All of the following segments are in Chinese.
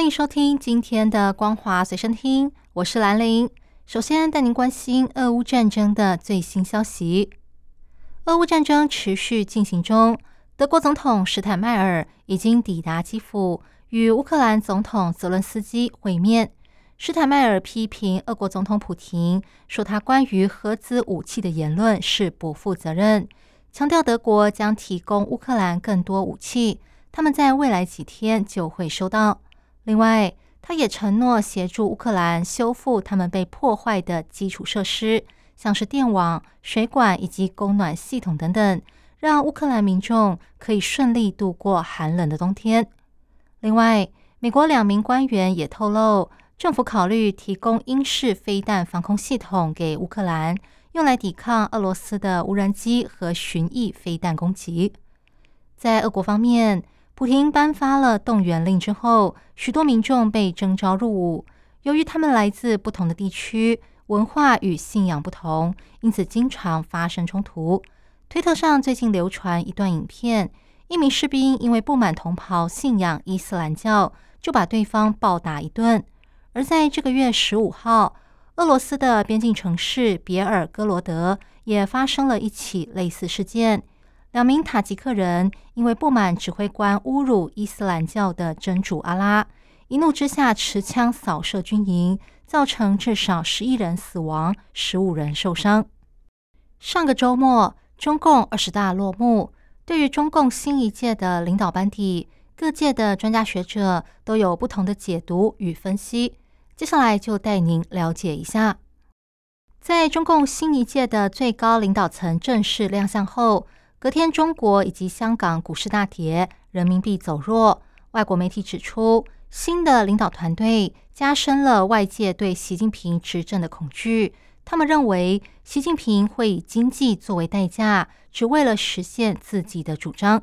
欢迎收听今天的《光华随身听》，我是兰玲。首先带您关心俄乌战争的最新消息。俄乌战争持续进行中，德国总统施坦迈尔已经抵达基辅，与乌克兰总统泽伦斯基会面。施坦迈尔批评俄国总统普廷，说他关于核子武器的言论是不负责任，强调德国将提供乌克兰更多武器，他们在未来几天就会收到。另外，他也承诺协助乌克兰修复他们被破坏的基础设施，像是电网、水管以及供暖系统等等，让乌克兰民众可以顺利度过寒冷的冬天。另外，美国两名官员也透露，政府考虑提供英式飞弹防空系统给乌克兰，用来抵抗俄罗斯的无人机和巡弋飞弹攻击。在俄国方面。普廷颁发了动员令之后，许多民众被征召入伍。由于他们来自不同的地区，文化与信仰不同，因此经常发生冲突。推特上最近流传一段影片，一名士兵因为不满同袍信仰伊斯兰教，就把对方暴打一顿。而在这个月十五号，俄罗斯的边境城市别尔哥罗德也发生了一起类似事件。两名塔吉克人因为不满指挥官侮辱伊斯兰教的真主阿拉，一怒之下持枪扫射军营，造成至少十一人死亡、十五人受伤。上个周末，中共二十大落幕，对于中共新一届的领导班底，各界的专家学者都有不同的解读与分析。接下来就带您了解一下，在中共新一届的最高领导层正式亮相后。隔天，中国以及香港股市大跌，人民币走弱。外国媒体指出，新的领导团队加深了外界对习近平执政的恐惧。他们认为，习近平会以经济作为代价，只为了实现自己的主张。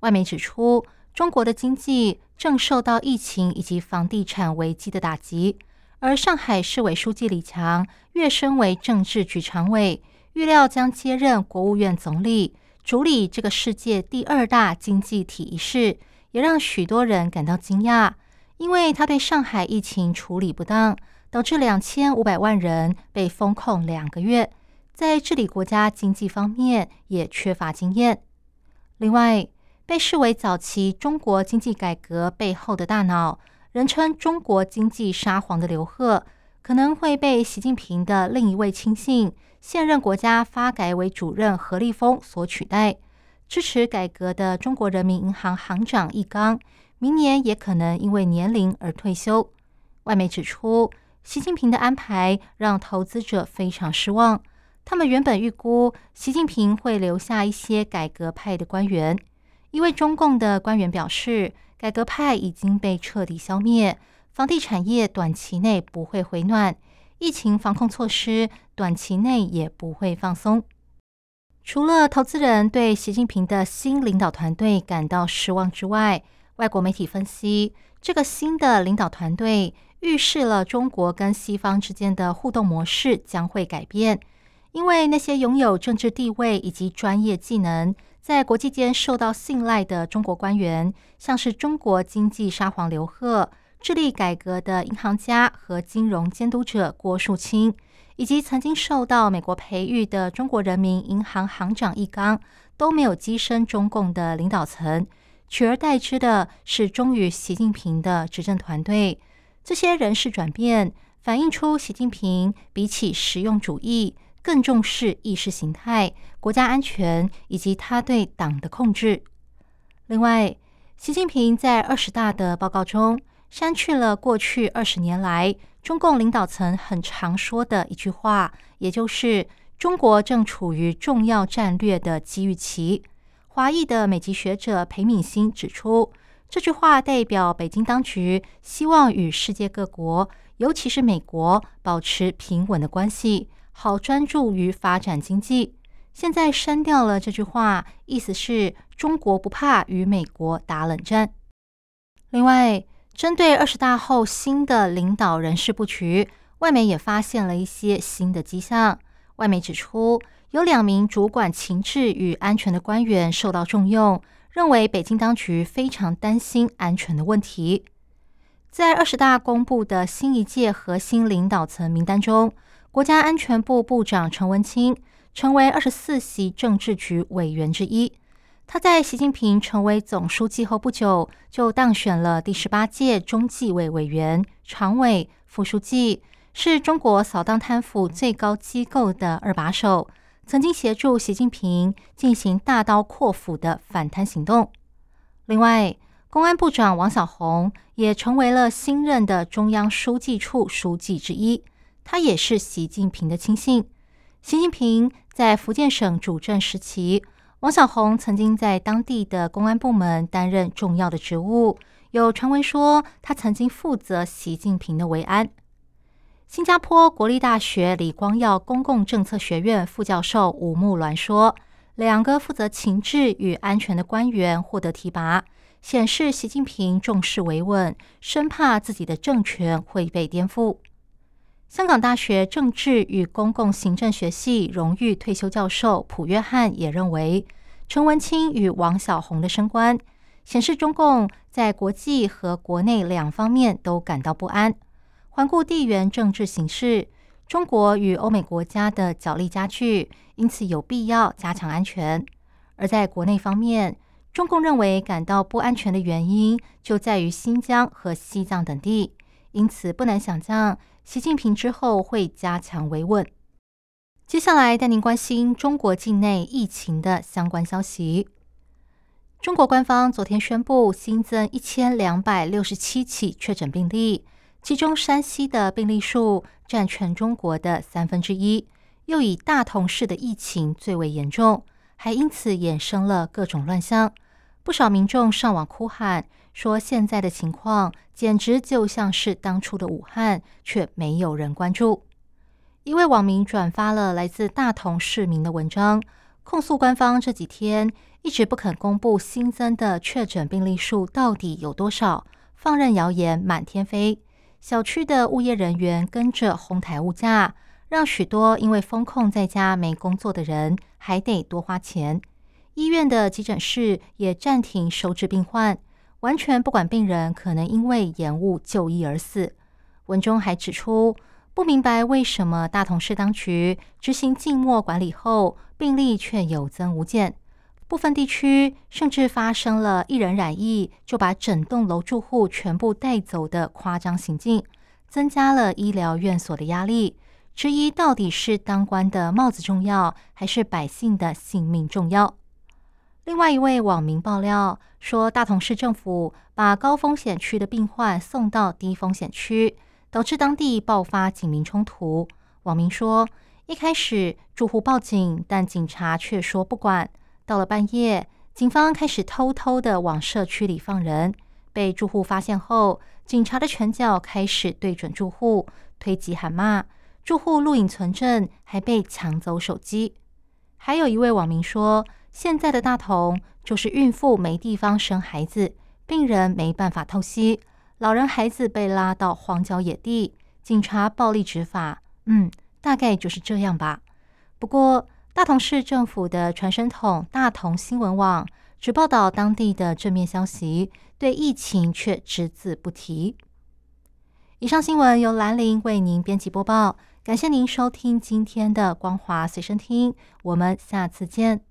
外媒指出，中国的经济正受到疫情以及房地产危机的打击，而上海市委书记李强跃升为政治局常委，预料将接任国务院总理。处理这个世界第二大经济体一事，也让许多人感到惊讶，因为他对上海疫情处理不当，导致两千五百万人被封控两个月，在治理国家经济方面也缺乏经验。另外，被视为早期中国经济改革背后的大脑，人称“中国经济沙皇”的刘鹤，可能会被习近平的另一位亲信。现任国家发改委主任何立峰所取代，支持改革的中国人民银行行长易纲，明年也可能因为年龄而退休。外媒指出，习近平的安排让投资者非常失望。他们原本预估习近平会留下一些改革派的官员，一位中共的官员表示，改革派已经被彻底消灭，房地产业短期内不会回暖。疫情防控措施短期内也不会放松。除了投资人对习近平的新领导团队感到失望之外，外国媒体分析，这个新的领导团队预示了中国跟西方之间的互动模式将会改变。因为那些拥有政治地位以及专业技能，在国际间受到信赖的中国官员，像是中国经济沙皇刘鹤。致力改革的银行家和金融监督者郭树清，以及曾经受到美国培育的中国人民银行行长易纲，都没有跻身中共的领导层，取而代之的是忠于习近平的执政团队。这些人事转变，反映出习近平比起实用主义，更重视意识形态、国家安全以及他对党的控制。另外，习近平在二十大的报告中。删去了过去二十年来中共领导层很常说的一句话，也就是“中国正处于重要战略的机遇期”。华裔的美籍学者裴敏欣指出，这句话代表北京当局希望与世界各国，尤其是美国，保持平稳的关系，好专注于发展经济。现在删掉了这句话，意思是中国不怕与美国打冷战。另外，针对二十大后新的领导人事布局，外媒也发现了一些新的迹象。外媒指出，有两名主管情治与安全的官员受到重用，认为北京当局非常担心安全的问题。在二十大公布的新一届核心领导层名单中，国家安全部部长陈文清。成为二十四席政治局委员之一。他在习近平成为总书记后不久，就当选了第十八届中纪委委员、常委、副书记，是中国扫荡贪腐最高机构的二把手，曾经协助习近平进行大刀阔斧的反贪行动。另外，公安部长王小洪也成为了新任的中央书记处书记之一，他也是习近平的亲信。习近平在福建省主政时期，王小红曾经在当地的公安部门担任重要的职务。有传闻说，他曾经负责习近平的维安。新加坡国立大学李光耀公共政策学院副教授吴木鸾说：“两个负责情治与安全的官员获得提拔，显示习近平重视维稳，生怕自己的政权会被颠覆。”香港大学政治与公共行政学系荣誉退休教授普约翰也认为，陈文清与王小红的升官显示中共在国际和国内两方面都感到不安。环顾地缘政治形势，中国与欧美国家的角力加剧，因此有必要加强安全。而在国内方面，中共认为感到不安全的原因就在于新疆和西藏等地，因此不难想象。习近平之后会加强维稳。接下来带您关心中国境内疫情的相关消息。中国官方昨天宣布新增一千两百六十七起确诊病例，其中山西的病例数占全中国的三分之一，又以大同市的疫情最为严重，还因此衍生了各种乱象。不少民众上网哭喊。说现在的情况简直就像是当初的武汉，却没有人关注。一位网民转发了来自大同市民的文章，控诉官方这几天一直不肯公布新增的确诊病例数到底有多少，放任谣言满天飞。小区的物业人员跟着哄抬物价，让许多因为封控在家没工作的人还得多花钱。医院的急诊室也暂停收治病患。完全不管病人可能因为延误就医而死。文中还指出，不明白为什么大同市当局执行静默管理后，病例却有增无减。部分地区甚至发生了一人染疫就把整栋楼住户全部带走的夸张行径，增加了医疗院所的压力。质疑到底是当官的帽子重要，还是百姓的性命重要？另外一位网民爆料说，大同市政府把高风险区的病患送到低风险区，导致当地爆发警民冲突。网民说，一开始住户报警，但警察却说不管。到了半夜，警方开始偷偷的往社区里放人，被住户发现后，警察的拳脚开始对准住户，推挤喊骂。住户录影存证，还被抢走手机。还有一位网民说。现在的大同就是孕妇没地方生孩子，病人没办法透析，老人孩子被拉到荒郊野地，警察暴力执法。嗯，大概就是这样吧。不过，大同市政府的传声筒大同新闻网只报道当地的正面消息，对疫情却只字不提。以上新闻由兰陵为您编辑播报，感谢您收听今天的光华随身听，我们下次见。